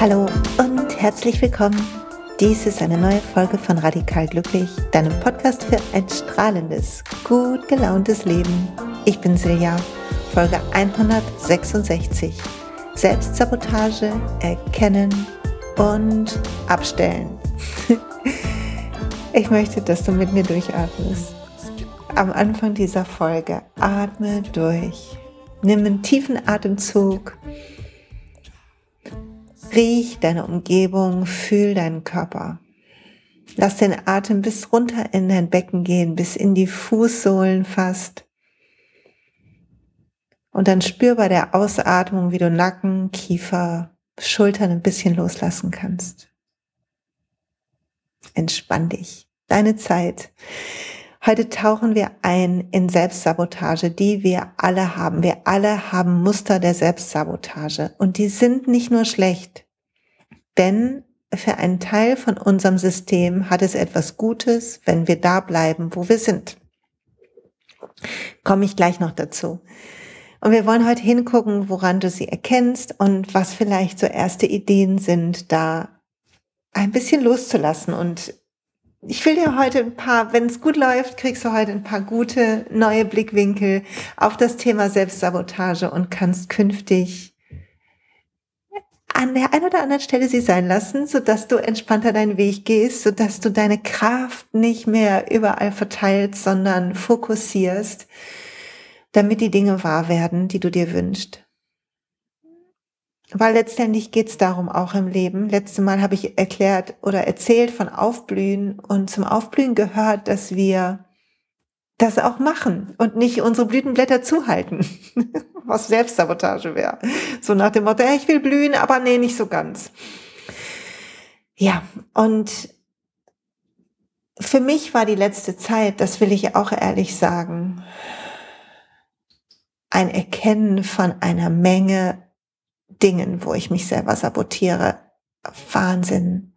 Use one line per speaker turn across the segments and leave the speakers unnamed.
Hallo und herzlich willkommen. Dies ist eine neue Folge von Radikal Glücklich, deinem Podcast für ein strahlendes, gut gelauntes Leben. Ich bin Silja, Folge 166. Selbstsabotage erkennen und abstellen. Ich möchte, dass du mit mir durchatmest. Am Anfang dieser Folge atme durch. Nimm einen tiefen Atemzug. Riech deine Umgebung, fühl deinen Körper. Lass den Atem bis runter in dein Becken gehen, bis in die Fußsohlen fast. Und dann spür bei der Ausatmung, wie du Nacken, Kiefer, Schultern ein bisschen loslassen kannst. Entspann dich. Deine Zeit. Heute tauchen wir ein in Selbstsabotage, die wir alle haben. Wir alle haben Muster der Selbstsabotage und die sind nicht nur schlecht, denn für einen Teil von unserem System hat es etwas Gutes, wenn wir da bleiben, wo wir sind. Komme ich gleich noch dazu. Und wir wollen heute hingucken, woran du sie erkennst und was vielleicht so erste Ideen sind, da ein bisschen loszulassen. Und ich will dir heute ein paar, wenn es gut läuft, kriegst du heute ein paar gute neue Blickwinkel auf das Thema Selbstsabotage und kannst künftig an der einen oder anderen Stelle sie sein lassen, sodass du entspannter deinen Weg gehst, sodass du deine Kraft nicht mehr überall verteilst, sondern fokussierst damit die Dinge wahr werden, die du dir wünschst. Weil letztendlich geht es darum auch im Leben. Letztes Mal habe ich erklärt oder erzählt von Aufblühen und zum Aufblühen gehört, dass wir das auch machen und nicht unsere Blütenblätter zuhalten, was Selbstsabotage wäre. So nach dem Motto, ich will blühen, aber nee, nicht so ganz. Ja, und für mich war die letzte Zeit, das will ich auch ehrlich sagen, ein Erkennen von einer Menge Dingen, wo ich mich selber sabotiere. Wahnsinn.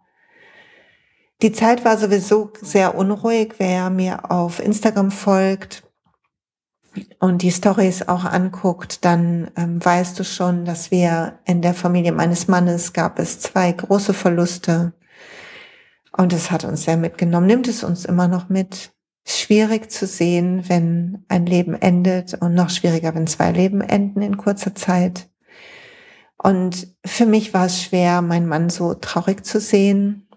Die Zeit war sowieso sehr unruhig. Wer mir auf Instagram folgt und die Stories auch anguckt, dann ähm, weißt du schon, dass wir in der Familie meines Mannes gab es zwei große Verluste. Und es hat uns sehr mitgenommen, nimmt es uns immer noch mit schwierig zu sehen, wenn ein Leben endet und noch schwieriger, wenn zwei Leben enden in kurzer Zeit. Und für mich war es schwer, meinen Mann so traurig zu sehen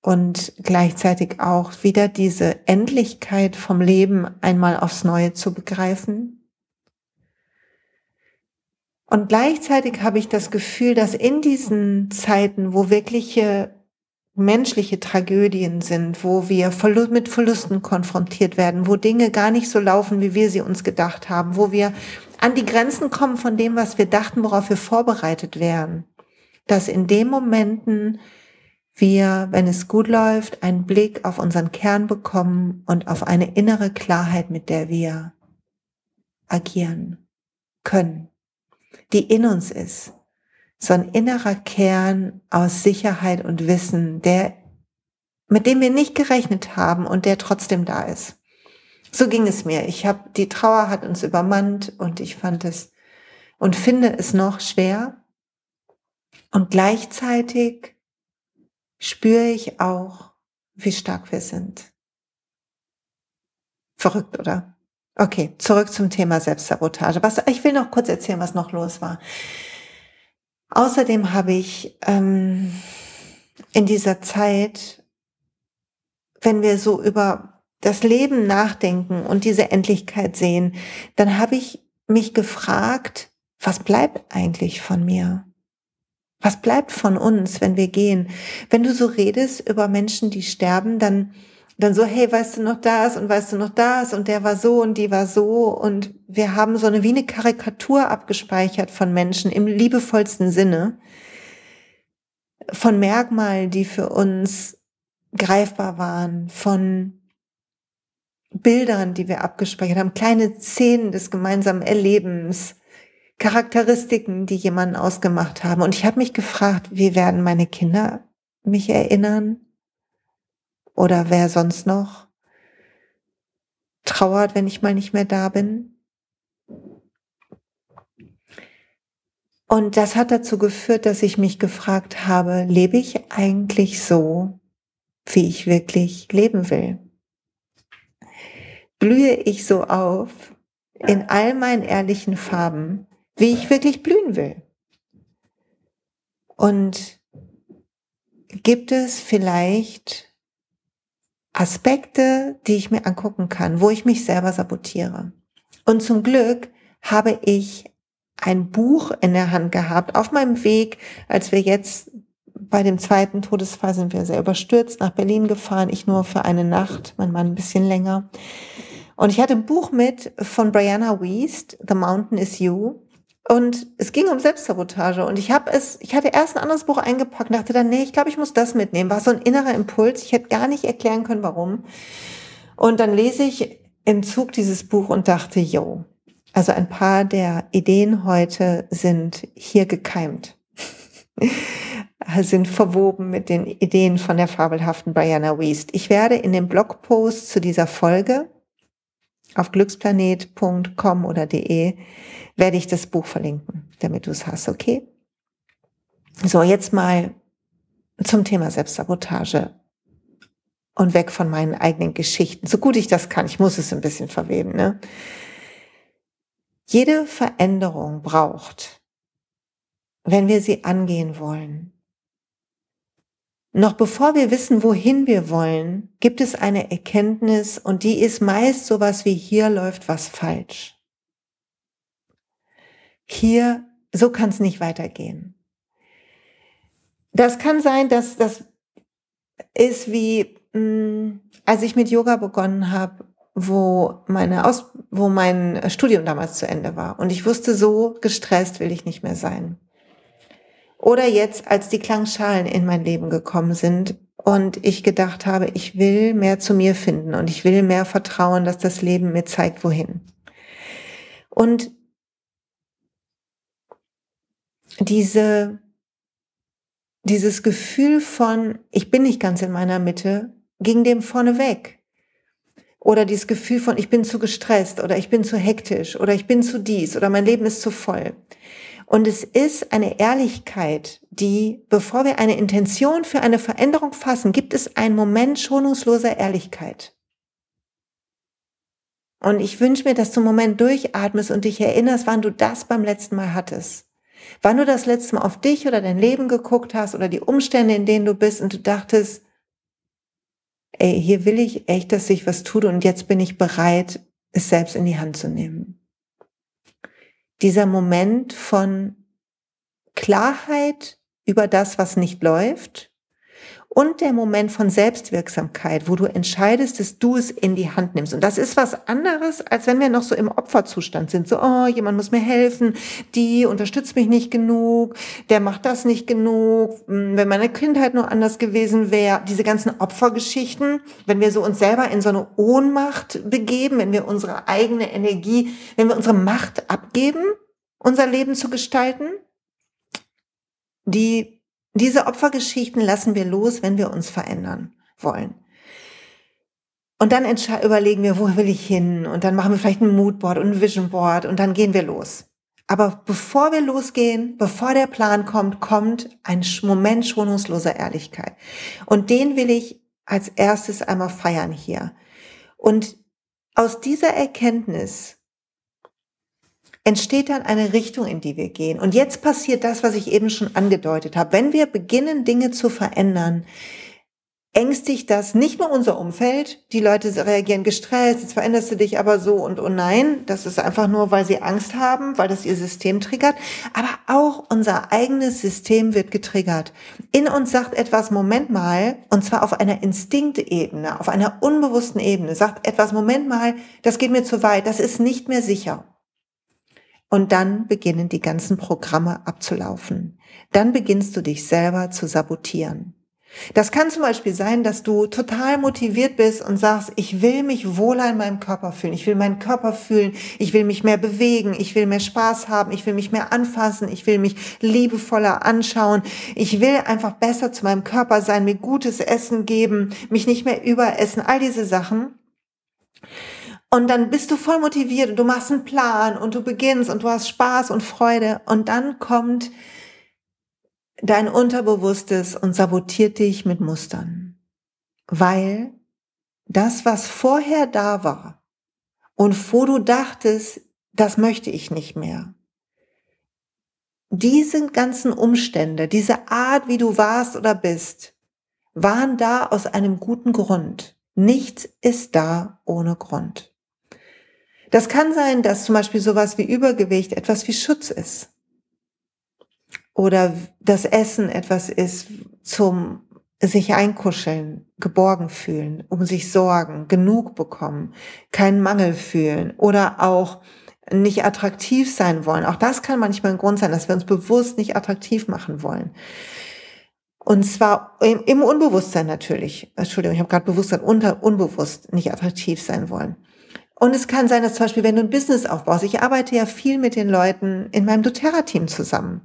und gleichzeitig auch wieder diese Endlichkeit vom Leben einmal aufs Neue zu begreifen. Und gleichzeitig habe ich das Gefühl, dass in diesen Zeiten, wo wirkliche menschliche Tragödien sind, wo wir mit Verlusten konfrontiert werden, wo Dinge gar nicht so laufen, wie wir sie uns gedacht haben, wo wir an die Grenzen kommen von dem, was wir dachten, worauf wir vorbereitet wären, dass in den Momenten wir, wenn es gut läuft, einen Blick auf unseren Kern bekommen und auf eine innere Klarheit, mit der wir agieren können, die in uns ist, so ein innerer Kern aus Sicherheit und Wissen, der, mit dem wir nicht gerechnet haben und der trotzdem da ist. So ging es mir. Ich habe, die Trauer hat uns übermannt und ich fand es und finde es noch schwer. Und gleichzeitig spüre ich auch, wie stark wir sind. Verrückt, oder? Okay, zurück zum Thema Selbstsabotage. Was, ich will noch kurz erzählen, was noch los war. Außerdem habe ich ähm, in dieser Zeit, wenn wir so über das Leben nachdenken und diese Endlichkeit sehen, dann habe ich mich gefragt, was bleibt eigentlich von mir? Was bleibt von uns, wenn wir gehen? Wenn du so redest über Menschen, die sterben, dann dann so, hey, weißt du noch das und weißt du noch das und der war so und die war so und wir haben so eine wie eine Karikatur abgespeichert von Menschen im liebevollsten Sinne, von Merkmalen, die für uns greifbar waren, von Bildern, die wir abgespeichert haben, kleine Szenen des gemeinsamen Erlebens, Charakteristiken, die jemanden ausgemacht haben. Und ich habe mich gefragt, wie werden meine Kinder mich erinnern? oder wer sonst noch trauert, wenn ich mal nicht mehr da bin. Und das hat dazu geführt, dass ich mich gefragt habe, lebe ich eigentlich so, wie ich wirklich leben will? Blühe ich so auf in all meinen ehrlichen Farben, wie ich wirklich blühen will? Und gibt es vielleicht Aspekte, die ich mir angucken kann, wo ich mich selber sabotiere? Und zum Glück habe ich ein Buch in der Hand gehabt auf meinem Weg, als wir jetzt bei dem zweiten Todesfall sind wir sehr überstürzt nach Berlin gefahren, ich nur für eine Nacht, mein Mann ein bisschen länger. Und ich hatte ein Buch mit von Brianna Wiest, The Mountain is You. Und es ging um Selbstsabotage. Und ich habe es, ich hatte erst ein anderes Buch eingepackt, dachte dann, nee, ich glaube, ich muss das mitnehmen. War so ein innerer Impuls. Ich hätte gar nicht erklären können, warum. Und dann lese ich im Zug dieses Buch und dachte, yo, also ein paar der Ideen heute sind hier gekeimt, sind verwoben mit den Ideen von der fabelhaften Brianna Wiest. Ich werde in dem Blogpost zu dieser Folge auf glücksplanet.com oder de werde ich das Buch verlinken, damit du es hast, okay? So, jetzt mal zum Thema Selbstsabotage und weg von meinen eigenen Geschichten. So gut ich das kann, ich muss es ein bisschen verweben, ne? Jede Veränderung braucht, wenn wir sie angehen wollen. Noch bevor wir wissen, wohin wir wollen, gibt es eine Erkenntnis und die ist meist sowas wie hier läuft was falsch. Hier, so kann es nicht weitergehen. Das kann sein, dass das ist wie, mm, als ich mit Yoga begonnen habe, wo meine Aus, wo mein Studium damals zu Ende war. Und ich wusste, so gestresst will ich nicht mehr sein. Oder jetzt, als die Klangschalen in mein Leben gekommen sind und ich gedacht habe, ich will mehr zu mir finden und ich will mehr vertrauen, dass das Leben mir zeigt, wohin. Und diese, dieses Gefühl von, ich bin nicht ganz in meiner Mitte, ging dem vorne weg. Oder dieses Gefühl von, ich bin zu gestresst oder ich bin zu hektisch oder ich bin zu dies oder mein Leben ist zu voll. Und es ist eine Ehrlichkeit, die, bevor wir eine Intention für eine Veränderung fassen, gibt es einen Moment schonungsloser Ehrlichkeit. Und ich wünsche mir, dass du einen Moment durchatmest und dich erinnerst, wann du das beim letzten Mal hattest. Wann du das letzte Mal auf dich oder dein Leben geguckt hast oder die Umstände, in denen du bist und du dachtest, ey, hier will ich echt, dass sich was tut und jetzt bin ich bereit, es selbst in die Hand zu nehmen. Dieser Moment von Klarheit über das, was nicht läuft und der Moment von Selbstwirksamkeit, wo du entscheidest, dass du es in die Hand nimmst. Und das ist was anderes, als wenn wir noch so im Opferzustand sind. So, oh, jemand muss mir helfen, die unterstützt mich nicht genug, der macht das nicht genug, hm, wenn meine Kindheit nur anders gewesen wäre. Diese ganzen Opfergeschichten, wenn wir so uns selber in so eine Ohnmacht begeben, wenn wir unsere eigene Energie, wenn wir unsere Macht abgeben, unser Leben zu gestalten, die diese Opfergeschichten lassen wir los, wenn wir uns verändern wollen. Und dann überlegen wir, wo will ich hin? Und dann machen wir vielleicht ein Moodboard und ein Visionboard und dann gehen wir los. Aber bevor wir losgehen, bevor der Plan kommt, kommt ein Moment schonungsloser Ehrlichkeit. Und den will ich als erstes einmal feiern hier. Und aus dieser Erkenntnis entsteht dann eine Richtung, in die wir gehen. Und jetzt passiert das, was ich eben schon angedeutet habe. Wenn wir beginnen, Dinge zu verändern, ängstigt das nicht nur unser Umfeld. Die Leute reagieren gestresst, jetzt veränderst du dich aber so und oh nein, das ist einfach nur, weil sie Angst haben, weil das ihr System triggert. Aber auch unser eigenes System wird getriggert. In uns sagt etwas, Moment mal, und zwar auf einer Instinktebene, auf einer unbewussten Ebene, sagt etwas, Moment mal, das geht mir zu weit, das ist nicht mehr sicher. Und dann beginnen die ganzen Programme abzulaufen. Dann beginnst du dich selber zu sabotieren. Das kann zum Beispiel sein, dass du total motiviert bist und sagst, ich will mich wohler in meinem Körper fühlen, ich will meinen Körper fühlen, ich will mich mehr bewegen, ich will mehr Spaß haben, ich will mich mehr anfassen, ich will mich liebevoller anschauen, ich will einfach besser zu meinem Körper sein, mir gutes Essen geben, mich nicht mehr überessen, all diese Sachen. Und dann bist du voll motiviert und du machst einen Plan und du beginnst und du hast Spaß und Freude und dann kommt dein Unterbewusstes und sabotiert dich mit Mustern. Weil das, was vorher da war und wo du dachtest, das möchte ich nicht mehr, diese ganzen Umstände, diese Art, wie du warst oder bist, waren da aus einem guten Grund. Nichts ist da ohne Grund. Das kann sein, dass zum Beispiel sowas wie Übergewicht etwas wie Schutz ist oder das Essen etwas ist zum sich einkuscheln, geborgen fühlen, um sich sorgen, genug bekommen, keinen Mangel fühlen oder auch nicht attraktiv sein wollen. Auch das kann manchmal ein Grund sein, dass wir uns bewusst nicht attraktiv machen wollen. Und zwar im, Unbewusstsein natürlich. Entschuldigung, ich habe gerade bewusst gesagt, unter, unbewusst nicht attraktiv sein wollen. Und es kann sein, dass zum Beispiel, wenn du ein Business aufbaust, ich arbeite ja viel mit den Leuten in meinem doTERRA-Team zusammen.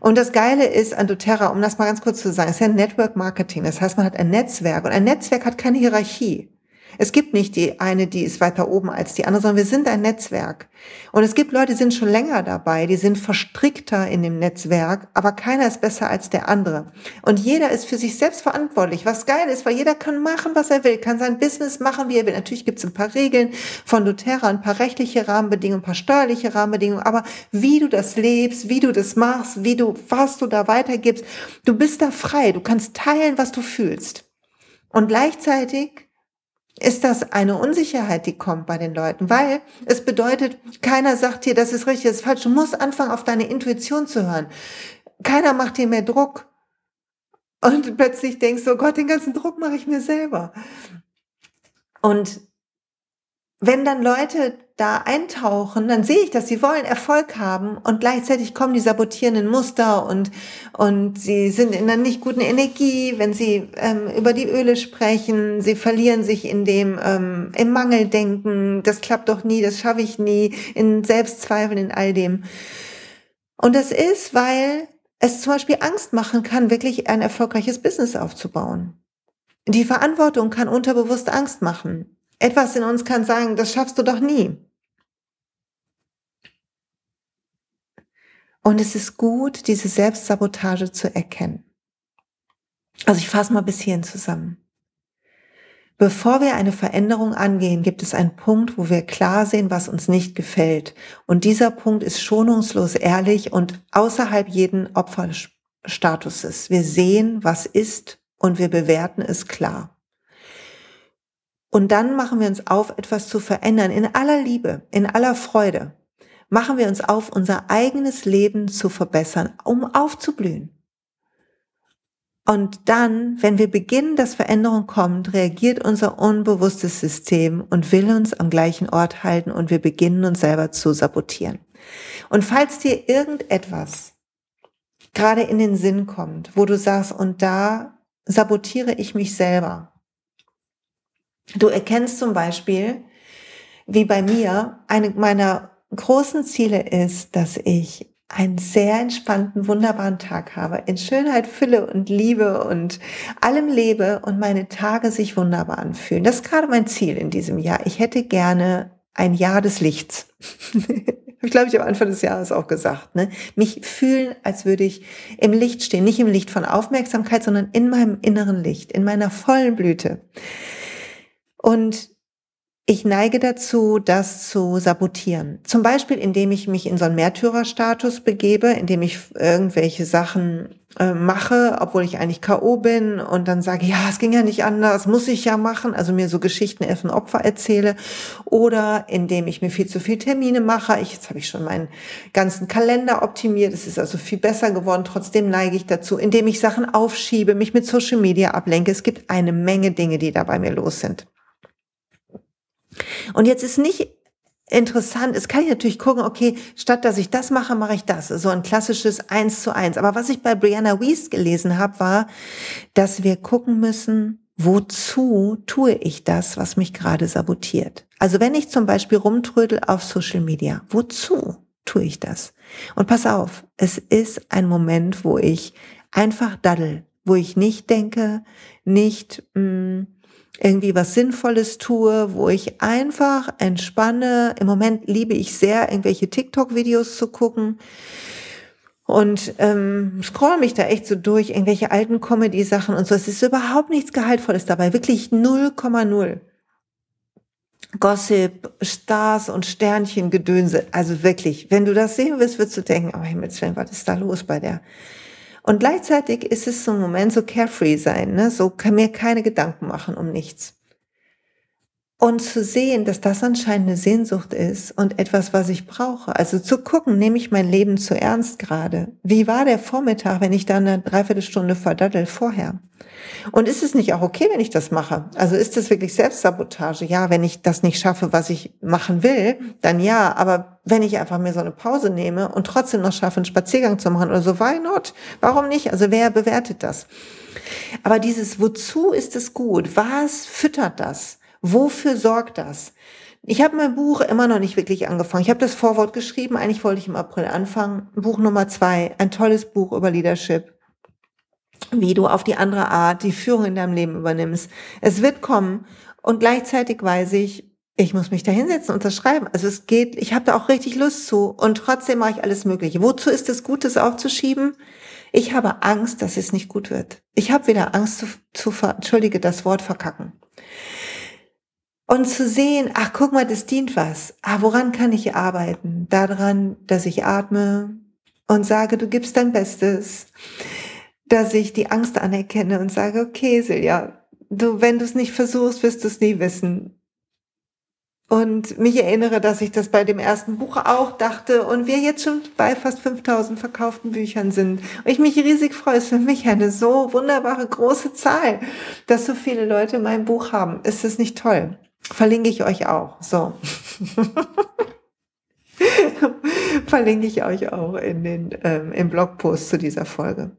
Und das Geile ist an doTERRA, um das mal ganz kurz zu sagen, ist ja Network Marketing. Das heißt, man hat ein Netzwerk und ein Netzwerk hat keine Hierarchie. Es gibt nicht die eine, die ist weiter oben als die andere, sondern wir sind ein Netzwerk. Und es gibt Leute, die sind schon länger dabei, die sind verstrickter in dem Netzwerk, aber keiner ist besser als der andere. Und jeder ist für sich selbst verantwortlich, was geil ist, weil jeder kann machen, was er will, kann sein Business machen, wie er will. Natürlich gibt es ein paar Regeln von doTERRA, ein paar rechtliche Rahmenbedingungen, ein paar steuerliche Rahmenbedingungen, aber wie du das lebst, wie du das machst, wie du, was du da weitergibst, du bist da frei, du kannst teilen, was du fühlst. Und gleichzeitig ist das eine Unsicherheit, die kommt bei den Leuten, weil es bedeutet, keiner sagt dir, das ist richtig, das ist falsch. Du musst anfangen, auf deine Intuition zu hören. Keiner macht dir mehr Druck. Und plötzlich denkst du, oh Gott, den ganzen Druck mache ich mir selber. Und wenn dann Leute da eintauchen, dann sehe ich, dass sie wollen Erfolg haben und gleichzeitig kommen die sabotierenden Muster und, und sie sind in einer nicht guten Energie, wenn sie ähm, über die Öle sprechen, sie verlieren sich in dem, ähm, im Mangeldenken, das klappt doch nie, das schaffe ich nie, in Selbstzweifeln, in all dem. Und das ist, weil es zum Beispiel Angst machen kann, wirklich ein erfolgreiches Business aufzubauen. Die Verantwortung kann unterbewusst Angst machen. Etwas in uns kann sagen, das schaffst du doch nie. Und es ist gut, diese Selbstsabotage zu erkennen. Also ich fasse mal bis hierhin zusammen. Bevor wir eine Veränderung angehen, gibt es einen Punkt, wo wir klar sehen, was uns nicht gefällt. Und dieser Punkt ist schonungslos ehrlich und außerhalb jeden Opferstatuses. Wir sehen, was ist und wir bewerten es klar. Und dann machen wir uns auf, etwas zu verändern, in aller Liebe, in aller Freude. Machen wir uns auf, unser eigenes Leben zu verbessern, um aufzublühen. Und dann, wenn wir beginnen, dass Veränderung kommt, reagiert unser unbewusstes System und will uns am gleichen Ort halten und wir beginnen uns selber zu sabotieren. Und falls dir irgendetwas gerade in den Sinn kommt, wo du sagst, und da sabotiere ich mich selber, Du erkennst zum Beispiel, wie bei mir, eine meiner großen Ziele ist, dass ich einen sehr entspannten, wunderbaren Tag habe, in Schönheit, Fülle und Liebe und allem lebe und meine Tage sich wunderbar anfühlen. Das ist gerade mein Ziel in diesem Jahr. Ich hätte gerne ein Jahr des Lichts. ich glaube, ich am Anfang des Jahres auch gesagt, ne? Mich fühlen, als würde ich im Licht stehen, nicht im Licht von Aufmerksamkeit, sondern in meinem inneren Licht, in meiner vollen Blüte. Und ich neige dazu, das zu sabotieren. Zum Beispiel, indem ich mich in so einen Märtyrerstatus begebe, indem ich irgendwelche Sachen äh, mache, obwohl ich eigentlich K.O. bin und dann sage, ja, es ging ja nicht anders, muss ich ja machen, also mir so Geschichten von Opfer erzähle. Oder indem ich mir viel zu viel Termine mache. Ich, jetzt habe ich schon meinen ganzen Kalender optimiert, es ist also viel besser geworden, trotzdem neige ich dazu, indem ich Sachen aufschiebe, mich mit Social Media ablenke. Es gibt eine Menge Dinge, die da bei mir los sind. Und jetzt ist nicht interessant ist, kann ich natürlich gucken, okay, statt dass ich das mache, mache ich das. So ein klassisches Eins zu eins. Aber was ich bei Brianna Weiss gelesen habe, war, dass wir gucken müssen, wozu tue ich das, was mich gerade sabotiert. Also wenn ich zum Beispiel rumtrödel auf Social Media, wozu tue ich das? Und pass auf, es ist ein Moment, wo ich einfach daddel, wo ich nicht denke, nicht mh, mm, irgendwie was Sinnvolles tue, wo ich einfach entspanne. Im Moment liebe ich sehr, irgendwelche TikTok-Videos zu gucken und ähm, scroll mich da echt so durch, irgendwelche alten Comedy-Sachen und so. Es ist überhaupt nichts Gehaltvolles dabei, wirklich 0,0. Gossip, Stars und Sternchen, Gedönse. Also wirklich, wenn du das sehen willst, wirst du denken, oh Himmels Willen, was ist da los bei der? Und gleichzeitig ist es so ein Moment, so carefree sein, ne? so kann mir keine Gedanken machen um nichts. Und zu sehen, dass das anscheinend eine Sehnsucht ist und etwas, was ich brauche. Also zu gucken, nehme ich mein Leben zu ernst gerade? Wie war der Vormittag, wenn ich da eine Dreiviertelstunde verdaddel vorher? Und ist es nicht auch okay, wenn ich das mache? Also ist das wirklich Selbstsabotage? Ja, wenn ich das nicht schaffe, was ich machen will, dann ja. Aber wenn ich einfach mir so eine Pause nehme und trotzdem noch schaffe, einen Spaziergang zu machen oder so, why not? Warum nicht? Also wer bewertet das? Aber dieses, wozu ist es gut? Was füttert das? Wofür sorgt das? Ich habe mein Buch immer noch nicht wirklich angefangen. Ich habe das Vorwort geschrieben. Eigentlich wollte ich im April anfangen. Buch Nummer zwei, ein tolles Buch über Leadership. Wie du auf die andere Art die Führung in deinem Leben übernimmst. Es wird kommen und gleichzeitig weiß ich, ich muss mich da hinsetzen und das schreiben. Also es geht, ich habe da auch richtig Lust zu und trotzdem mache ich alles Mögliche. Wozu ist es gut, das aufzuschieben? Ich habe Angst, dass es nicht gut wird. Ich habe wieder Angst zu, zu entschuldige das Wort verkacken. Und zu sehen, ach guck mal, das dient was. Ah, woran kann ich arbeiten? Daran, dass ich atme und sage, du gibst dein Bestes. Dass ich die Angst anerkenne und sage, okay, Silja, du, wenn du es nicht versuchst, wirst du es nie wissen. Und mich erinnere, dass ich das bei dem ersten Buch auch dachte und wir jetzt schon bei fast 5000 verkauften Büchern sind. Und ich mich riesig freue. Es ist für mich eine so wunderbare große Zahl, dass so viele Leute mein Buch haben. Ist es nicht toll? Verlinke ich euch auch. So. Verlinke ich euch auch in den, ähm, im Blogpost zu dieser Folge.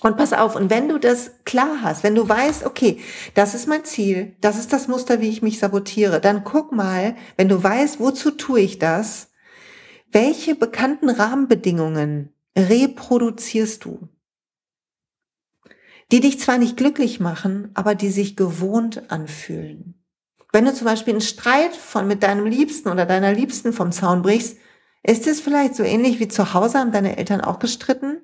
Und pass auf, und wenn du das klar hast, wenn du weißt, okay, das ist mein Ziel, das ist das Muster, wie ich mich sabotiere, dann guck mal, wenn du weißt, wozu tue ich das, welche bekannten Rahmenbedingungen reproduzierst du? Die dich zwar nicht glücklich machen, aber die sich gewohnt anfühlen. Wenn du zum Beispiel einen Streit von mit deinem Liebsten oder deiner Liebsten vom Zaun brichst, ist es vielleicht so ähnlich wie zu Hause haben deine Eltern auch gestritten?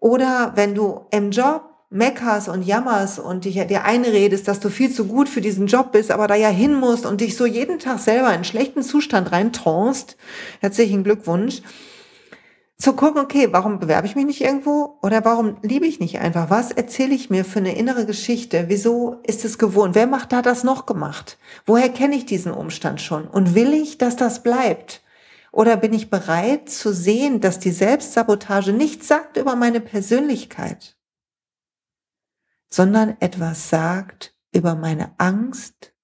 Oder wenn du im Job meckerst und jammerst und dich, dir einredest, dass du viel zu gut für diesen Job bist, aber da ja hin musst und dich so jeden Tag selber in schlechten Zustand reintronst, herzlichen Glückwunsch, zu gucken, okay, warum bewerbe ich mich nicht irgendwo oder warum liebe ich nicht einfach? Was erzähle ich mir für eine innere Geschichte? Wieso ist es gewohnt? Wer macht da das noch gemacht? Woher kenne ich diesen Umstand schon? Und will ich, dass das bleibt? Oder bin ich bereit zu sehen, dass die Selbstsabotage nichts sagt über meine Persönlichkeit, sondern etwas sagt über meine Angst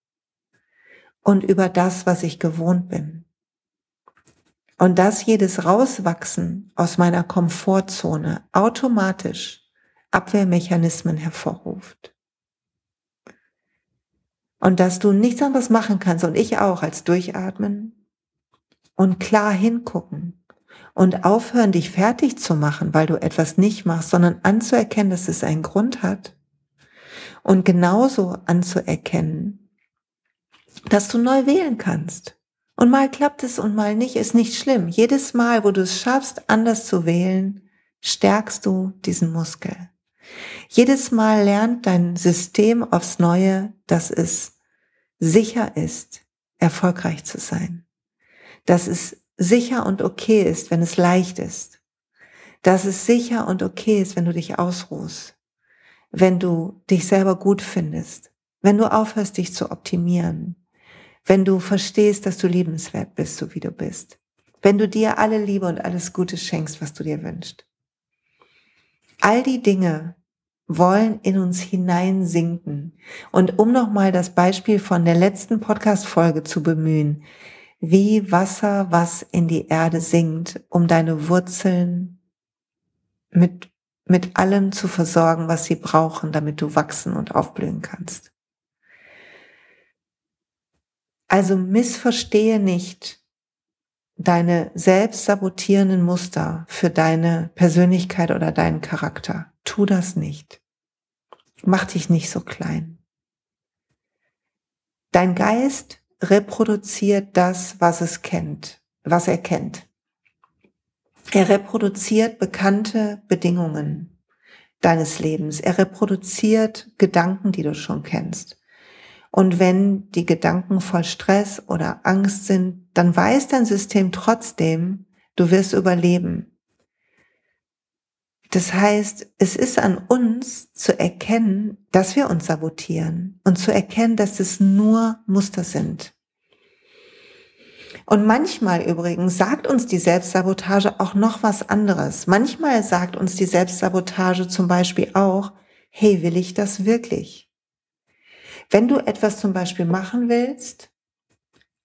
und über das, was ich gewohnt bin? Und dass jedes Rauswachsen aus meiner Komfortzone automatisch Abwehrmechanismen hervorruft. Und dass du nichts anderes machen kannst und ich auch als durchatmen und klar hingucken und aufhören, dich fertig zu machen, weil du etwas nicht machst, sondern anzuerkennen, dass es einen Grund hat. Und genauso anzuerkennen, dass du neu wählen kannst. Und mal klappt es und mal nicht, ist nicht schlimm. Jedes Mal, wo du es schaffst, anders zu wählen, stärkst du diesen Muskel. Jedes Mal lernt dein System aufs Neue, dass es sicher ist, erfolgreich zu sein. Dass es sicher und okay ist, wenn es leicht ist. Dass es sicher und okay ist, wenn du dich ausruhst. Wenn du dich selber gut findest. Wenn du aufhörst, dich zu optimieren wenn du verstehst, dass du liebenswert bist, so wie du bist, wenn du dir alle Liebe und alles Gute schenkst, was du dir wünschst. All die Dinge, wollen in uns hineinsinken. Und um nochmal das Beispiel von der letzten Podcast-Folge zu bemühen, wie Wasser, was in die Erde sinkt, um deine Wurzeln mit, mit allem zu versorgen, was sie brauchen, damit du wachsen und aufblühen kannst. Also missverstehe nicht deine selbst sabotierenden Muster für deine Persönlichkeit oder deinen Charakter. Tu das nicht. Mach dich nicht so klein. Dein Geist reproduziert das, was es kennt, was er kennt. Er reproduziert bekannte Bedingungen deines Lebens. Er reproduziert Gedanken, die du schon kennst. Und wenn die Gedanken voll Stress oder Angst sind, dann weiß dein System trotzdem, du wirst überleben. Das heißt, es ist an uns zu erkennen, dass wir uns sabotieren und zu erkennen, dass es nur Muster sind. Und manchmal übrigens sagt uns die Selbstsabotage auch noch was anderes. Manchmal sagt uns die Selbstsabotage zum Beispiel auch, hey, will ich das wirklich? Wenn du etwas zum Beispiel machen willst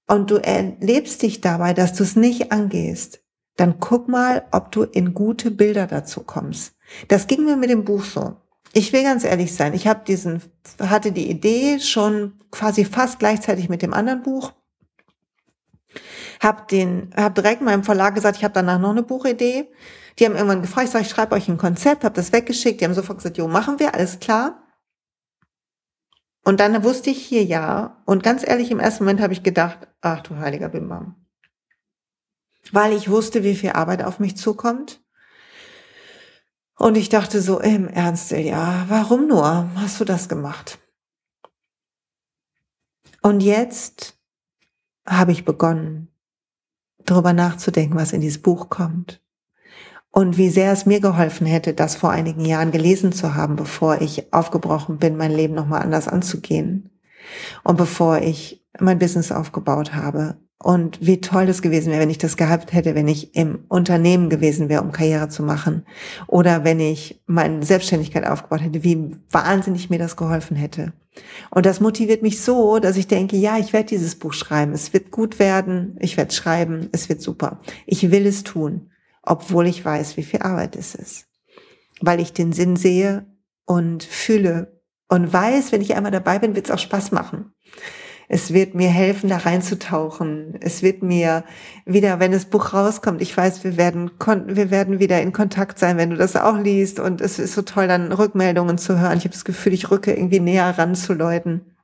und du erlebst dich dabei, dass du es nicht angehst, dann guck mal, ob du in gute Bilder dazu kommst. Das ging mir mit dem Buch so. Ich will ganz ehrlich sein, ich habe diesen hatte die Idee schon quasi fast gleichzeitig mit dem anderen Buch. Hab den hab direkt meinem Verlag gesagt, ich habe danach noch eine Buchidee. Die haben irgendwann gefragt, ich sag, ich schreibe euch ein Konzept, habe das weggeschickt, die haben sofort gesagt, jo, machen wir, alles klar. Und dann wusste ich hier ja. Und ganz ehrlich, im ersten Moment habe ich gedacht, ach du heiliger Bimbam weil ich wusste, wie viel Arbeit auf mich zukommt. Und ich dachte so im Ernst, ja, warum nur hast du das gemacht? Und jetzt habe ich begonnen, darüber nachzudenken, was in dieses Buch kommt. Und wie sehr es mir geholfen hätte, das vor einigen Jahren gelesen zu haben, bevor ich aufgebrochen bin, mein Leben nochmal anders anzugehen. Und bevor ich mein Business aufgebaut habe und wie toll das gewesen wäre, wenn ich das gehabt hätte, wenn ich im Unternehmen gewesen wäre, um Karriere zu machen. Oder wenn ich meine Selbstständigkeit aufgebaut hätte, wie wahnsinnig mir das geholfen hätte. Und das motiviert mich so, dass ich denke, ja, ich werde dieses Buch schreiben. Es wird gut werden. Ich werde schreiben. Es wird super. Ich will es tun, obwohl ich weiß, wie viel Arbeit es ist. Weil ich den Sinn sehe und fühle und weiß, wenn ich einmal dabei bin, wird es auch Spaß machen. Es wird mir helfen, da reinzutauchen. Es wird mir wieder, wenn das Buch rauskommt, ich weiß, wir werden, wir werden wieder in Kontakt sein, wenn du das auch liest. Und es ist so toll, dann Rückmeldungen zu hören. Ich habe das Gefühl, ich rücke irgendwie näher ran zu Leuten.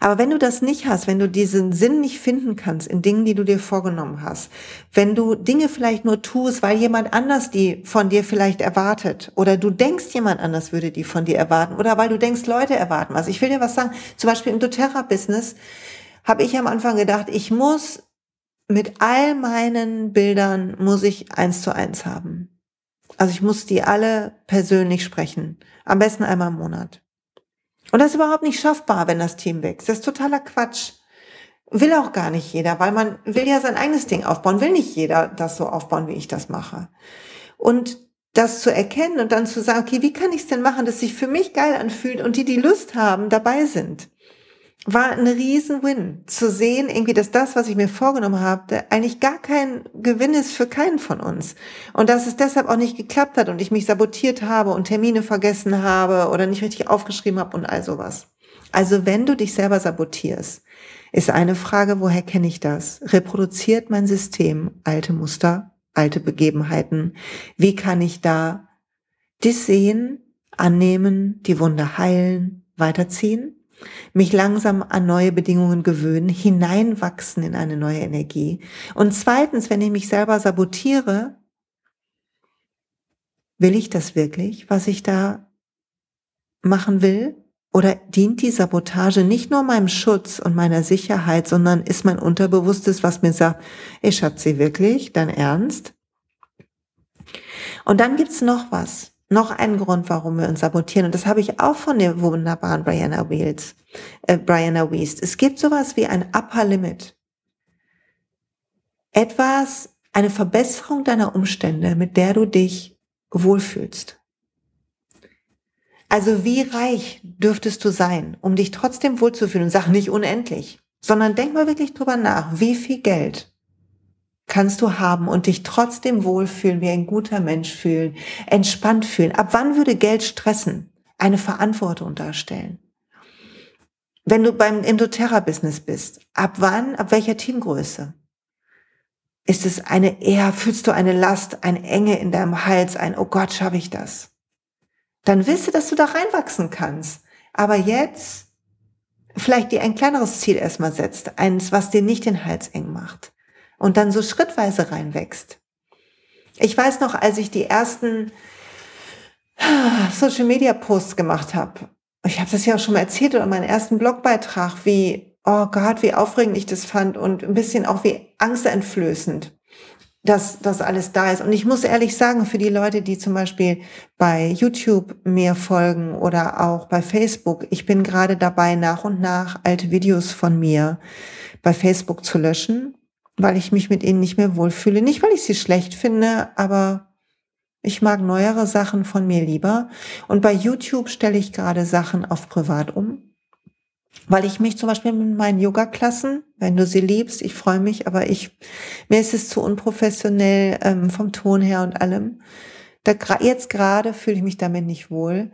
Aber wenn du das nicht hast, wenn du diesen Sinn nicht finden kannst in Dingen, die du dir vorgenommen hast, wenn du Dinge vielleicht nur tust, weil jemand anders die von dir vielleicht erwartet oder du denkst, jemand anders würde die von dir erwarten oder weil du denkst, Leute erwarten was. Ich will dir was sagen, zum Beispiel im doTERRA-Business habe ich am Anfang gedacht, ich muss mit all meinen Bildern muss ich eins zu eins haben. Also ich muss die alle persönlich sprechen. Am besten einmal im Monat. Und das ist überhaupt nicht schaffbar, wenn das Team wächst. Das ist totaler Quatsch. Will auch gar nicht jeder, weil man will ja sein eigenes Ding aufbauen. Will nicht jeder das so aufbauen, wie ich das mache. Und das zu erkennen und dann zu sagen, okay, wie kann ich es denn machen, dass sich für mich geil anfühlt und die, die Lust haben, dabei sind war ein Riesen-Win zu sehen, irgendwie, dass das, was ich mir vorgenommen habe, eigentlich gar kein Gewinn ist für keinen von uns. Und dass es deshalb auch nicht geklappt hat und ich mich sabotiert habe und Termine vergessen habe oder nicht richtig aufgeschrieben habe und all sowas. Also wenn du dich selber sabotierst, ist eine Frage, woher kenne ich das? Reproduziert mein System alte Muster, alte Begebenheiten? Wie kann ich da das sehen, annehmen, die Wunde heilen, weiterziehen? Mich langsam an neue Bedingungen gewöhnen, hineinwachsen in eine neue Energie. Und zweitens, wenn ich mich selber sabotiere, will ich das wirklich, was ich da machen will? Oder dient die Sabotage nicht nur meinem Schutz und meiner Sicherheit, sondern ist mein Unterbewusstes, was mir sagt, ich Schatzi, wirklich, dein Ernst? Und dann gibt's noch was noch ein Grund, warum wir uns sabotieren. Und das habe ich auch von der wunderbaren Brianna Wheels, äh, Brianna Wiest. Es gibt sowas wie ein Upper Limit. Etwas, eine Verbesserung deiner Umstände, mit der du dich wohlfühlst. Also wie reich dürftest du sein, um dich trotzdem wohlzufühlen? Sag nicht unendlich, sondern denk mal wirklich drüber nach, wie viel Geld kannst du haben und dich trotzdem wohlfühlen, wie ein guter Mensch fühlen, entspannt fühlen. Ab wann würde Geld stressen? Eine Verantwortung darstellen. Wenn du beim Endoterra-Business bist, ab wann, ab welcher Teamgröße? Ist es eine eher, fühlst du eine Last, eine Enge in deinem Hals, ein, oh Gott, schaffe ich das? Dann wisse, dass du da reinwachsen kannst. Aber jetzt vielleicht dir ein kleineres Ziel erstmal setzt, eins, was dir nicht den Hals eng macht. Und dann so schrittweise reinwächst. Ich weiß noch, als ich die ersten Social Media Posts gemacht habe, ich habe das ja auch schon mal erzählt oder meinen ersten Blogbeitrag, wie oh Gott, wie aufregend ich das fand und ein bisschen auch wie angsteinflößend, dass das alles da ist. Und ich muss ehrlich sagen, für die Leute, die zum Beispiel bei YouTube mir folgen oder auch bei Facebook, ich bin gerade dabei, nach und nach alte Videos von mir bei Facebook zu löschen, weil ich mich mit ihnen nicht mehr wohlfühle. Nicht, weil ich sie schlecht finde, aber ich mag neuere Sachen von mir lieber. Und bei YouTube stelle ich gerade Sachen auf privat um weil ich mich zum Beispiel mit meinen Yoga-Klassen, wenn du sie liebst, ich freue mich, aber ich, mir ist es zu unprofessionell ähm, vom Ton her und allem. Da, jetzt gerade fühle ich mich damit nicht wohl.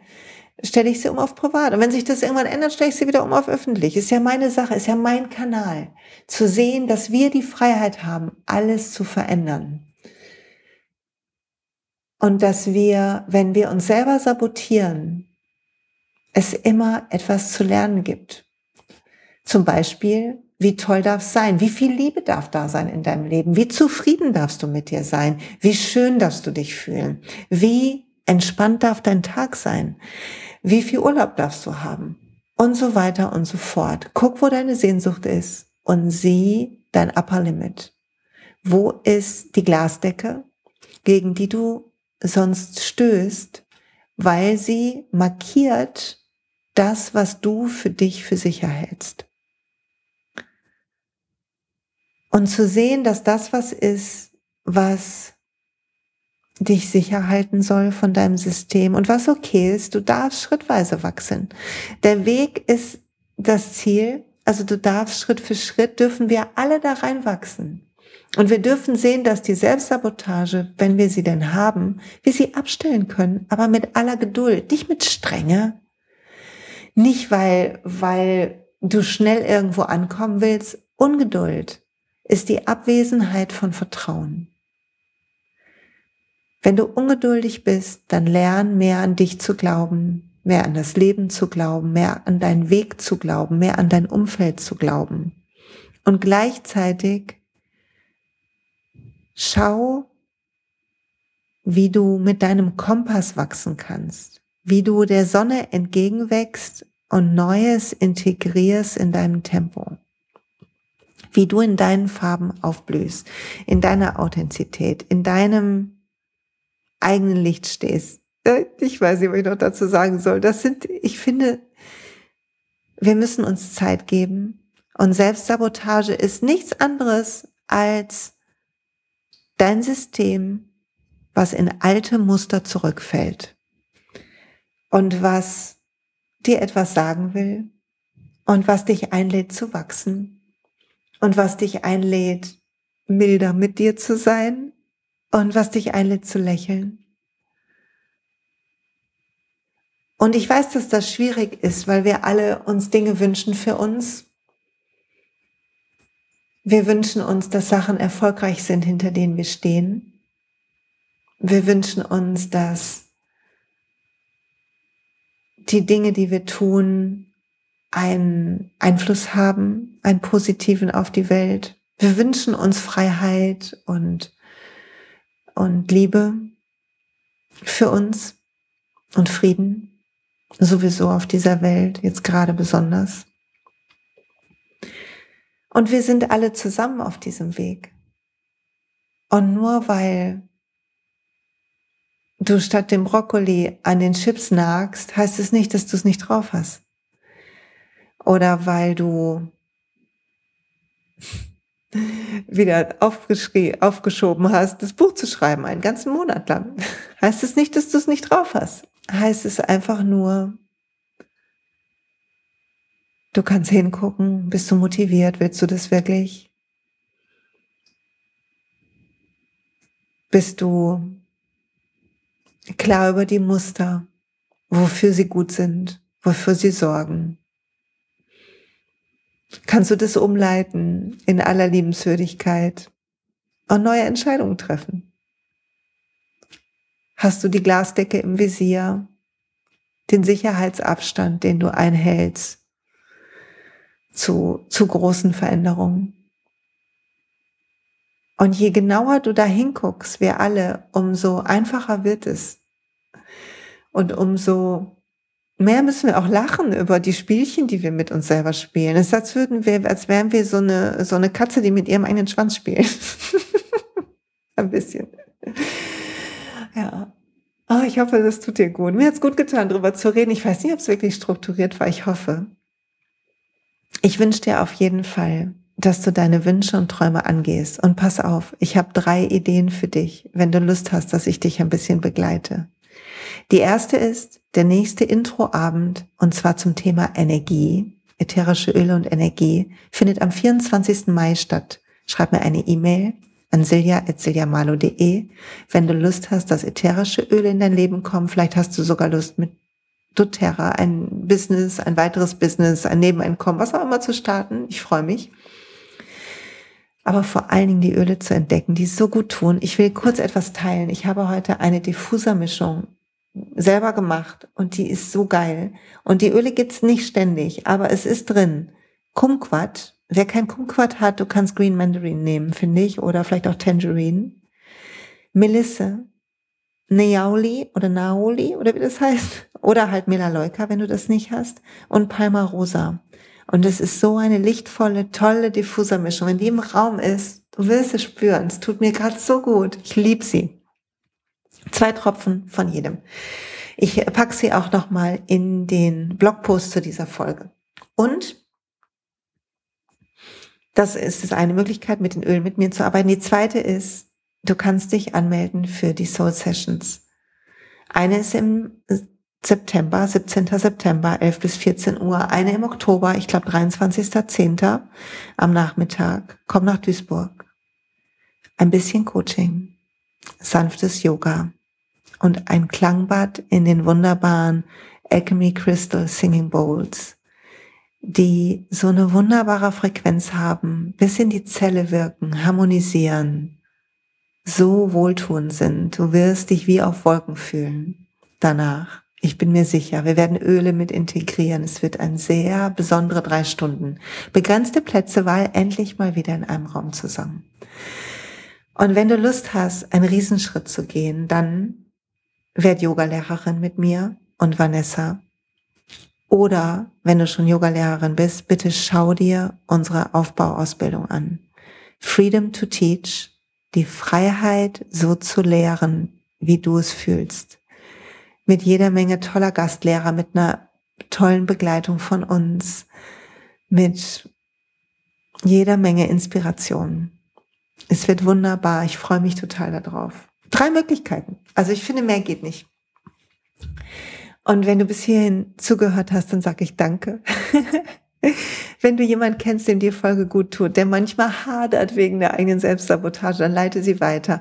Stelle ich sie um auf privat. Und wenn sich das irgendwann ändert, stelle ich sie wieder um auf öffentlich. Ist ja meine Sache, ist ja mein Kanal. Zu sehen, dass wir die Freiheit haben, alles zu verändern. Und dass wir, wenn wir uns selber sabotieren, es immer etwas zu lernen gibt. Zum Beispiel, wie toll darf es sein? Wie viel Liebe darf da sein in deinem Leben? Wie zufrieden darfst du mit dir sein? Wie schön darfst du dich fühlen? Wie entspannt darf dein Tag sein? Wie viel Urlaub darfst du haben? Und so weiter und so fort. Guck, wo deine Sehnsucht ist und sieh dein Upper Limit. Wo ist die Glasdecke, gegen die du sonst stößt, weil sie markiert das, was du für dich für sicher hältst? Und zu sehen, dass das was ist, was dich sicher halten soll von deinem System und was okay ist, du darfst schrittweise wachsen. Der Weg ist das Ziel, also du darfst Schritt für Schritt, dürfen wir alle da reinwachsen. Und wir dürfen sehen, dass die Selbstsabotage, wenn wir sie denn haben, wir sie abstellen können, aber mit aller Geduld, nicht mit Strenge, nicht weil, weil du schnell irgendwo ankommen willst, Ungeduld ist die Abwesenheit von Vertrauen. Wenn du ungeduldig bist, dann lern mehr an dich zu glauben, mehr an das Leben zu glauben, mehr an deinen Weg zu glauben, mehr an dein Umfeld zu glauben. Und gleichzeitig schau, wie du mit deinem Kompass wachsen kannst, wie du der Sonne entgegenwächst und Neues integrierst in deinem Tempo wie du in deinen Farben aufblühst, in deiner Authentizität, in deinem eigenen Licht stehst. Äh, ich weiß nicht, was ich noch dazu sagen soll. Das sind, ich finde, wir müssen uns Zeit geben. Und Selbstsabotage ist nichts anderes als dein System, was in alte Muster zurückfällt und was dir etwas sagen will und was dich einlädt zu wachsen und was dich einlädt, milder mit dir zu sein und was dich einlädt zu lächeln. Und ich weiß, dass das schwierig ist, weil wir alle uns Dinge wünschen für uns. Wir wünschen uns, dass Sachen erfolgreich sind, hinter denen wir stehen. Wir wünschen uns, dass die Dinge, die wir tun, einen Einfluss haben, einen positiven auf die Welt. Wir wünschen uns Freiheit und, und Liebe für uns und Frieden sowieso auf dieser Welt, jetzt gerade besonders. Und wir sind alle zusammen auf diesem Weg. Und nur weil du statt dem Brokkoli an den Chips nagst, heißt es nicht, dass du es nicht drauf hast oder weil du wieder aufgeschoben hast, das Buch zu schreiben, einen ganzen Monat lang, heißt es nicht, dass du es nicht drauf hast. heißt es einfach nur, du kannst hingucken, bist du motiviert, willst du das wirklich? Bist du klar über die Muster, wofür sie gut sind, wofür sie sorgen? Kannst du das umleiten in aller Liebenswürdigkeit und neue Entscheidungen treffen? Hast du die Glasdecke im Visier, den Sicherheitsabstand, den du einhältst zu, zu großen Veränderungen? Und je genauer du da hinguckst, wir alle, umso einfacher wird es. Und umso mehr müssen wir auch lachen über die Spielchen, die wir mit uns selber spielen. Es ist, als würden wir, als wären wir so eine, so eine Katze, die mit ihrem eigenen Schwanz spielt. Ein bisschen. Ja. Oh, ich hoffe, das tut dir gut. Mir hat es gut getan, darüber zu reden. Ich weiß nicht, ob es wirklich strukturiert war. Ich hoffe. Ich wünsche dir auf jeden Fall, dass du deine Wünsche und Träume angehst. Und pass auf, ich habe drei Ideen für dich, wenn du Lust hast, dass ich dich ein bisschen begleite. Die erste ist der nächste Introabend, und zwar zum Thema Energie, ätherische Öle und Energie, findet am 24. Mai statt. Schreib mir eine E-Mail an silja.siljamalo.de, wenn du Lust hast, dass ätherische Öle in dein Leben kommen. Vielleicht hast du sogar Lust mit doTERRA ein Business, ein weiteres Business, ein Nebeneinkommen, was auch immer zu starten. Ich freue mich aber vor allen Dingen die Öle zu entdecken, die so gut tun. Ich will kurz etwas teilen. Ich habe heute eine Diffusermischung selber gemacht und die ist so geil. Und die Öle gibt's nicht ständig, aber es ist drin. Kumquat. Wer kein Kumquat hat, du kannst Green Mandarin nehmen, finde ich, oder vielleicht auch Tangerine. Melisse, Neauli oder Naoli oder wie das heißt, oder halt Melaleuca, wenn du das nicht hast, und Palma Rosa. Und es ist so eine lichtvolle, tolle Diffusermischung. Wenn die im Raum ist, du wirst es spüren. Es tut mir gerade so gut. Ich liebe sie. Zwei Tropfen von jedem. Ich packe sie auch nochmal in den Blogpost zu dieser Folge. Und das ist eine Möglichkeit, mit den Ölen mit mir zu arbeiten. Die zweite ist, du kannst dich anmelden für die Soul Sessions. Eine ist im September, 17. September, 11 bis 14 Uhr, eine im Oktober, ich glaube 23.10. am Nachmittag. Komm nach Duisburg. Ein bisschen Coaching, sanftes Yoga und ein Klangbad in den wunderbaren Alchemy Crystal Singing Bowls, die so eine wunderbare Frequenz haben, bis in die Zelle wirken, harmonisieren, so wohltuend sind. Du wirst dich wie auf Wolken fühlen danach. Ich bin mir sicher, wir werden Öle mit integrieren. Es wird ein sehr besondere drei Stunden. Begrenzte Plätze, weil endlich mal wieder in einem Raum zusammen. Und wenn du Lust hast, einen Riesenschritt zu gehen, dann werd Yogalehrerin mit mir und Vanessa. Oder wenn du schon Yogalehrerin bist, bitte schau dir unsere Aufbauausbildung an. Freedom to Teach, die Freiheit so zu lehren, wie du es fühlst mit jeder Menge toller Gastlehrer, mit einer tollen Begleitung von uns, mit jeder Menge Inspiration. Es wird wunderbar. Ich freue mich total darauf. Drei Möglichkeiten. Also ich finde, mehr geht nicht. Und wenn du bis hierhin zugehört hast, dann sage ich danke. Wenn du jemanden kennst, dem die Folge gut tut, der manchmal hadert wegen der eigenen Selbstsabotage, dann leite sie weiter.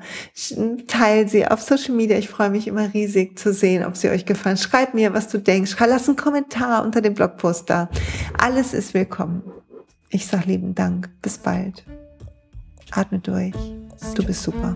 Teil sie auf Social Media. Ich freue mich immer riesig zu sehen, ob sie euch gefallen. Schreib mir, was du denkst. Lass einen Kommentar unter dem Blogpost da. Alles ist willkommen. Ich sag lieben Dank. Bis bald. Atme durch. Du bist super.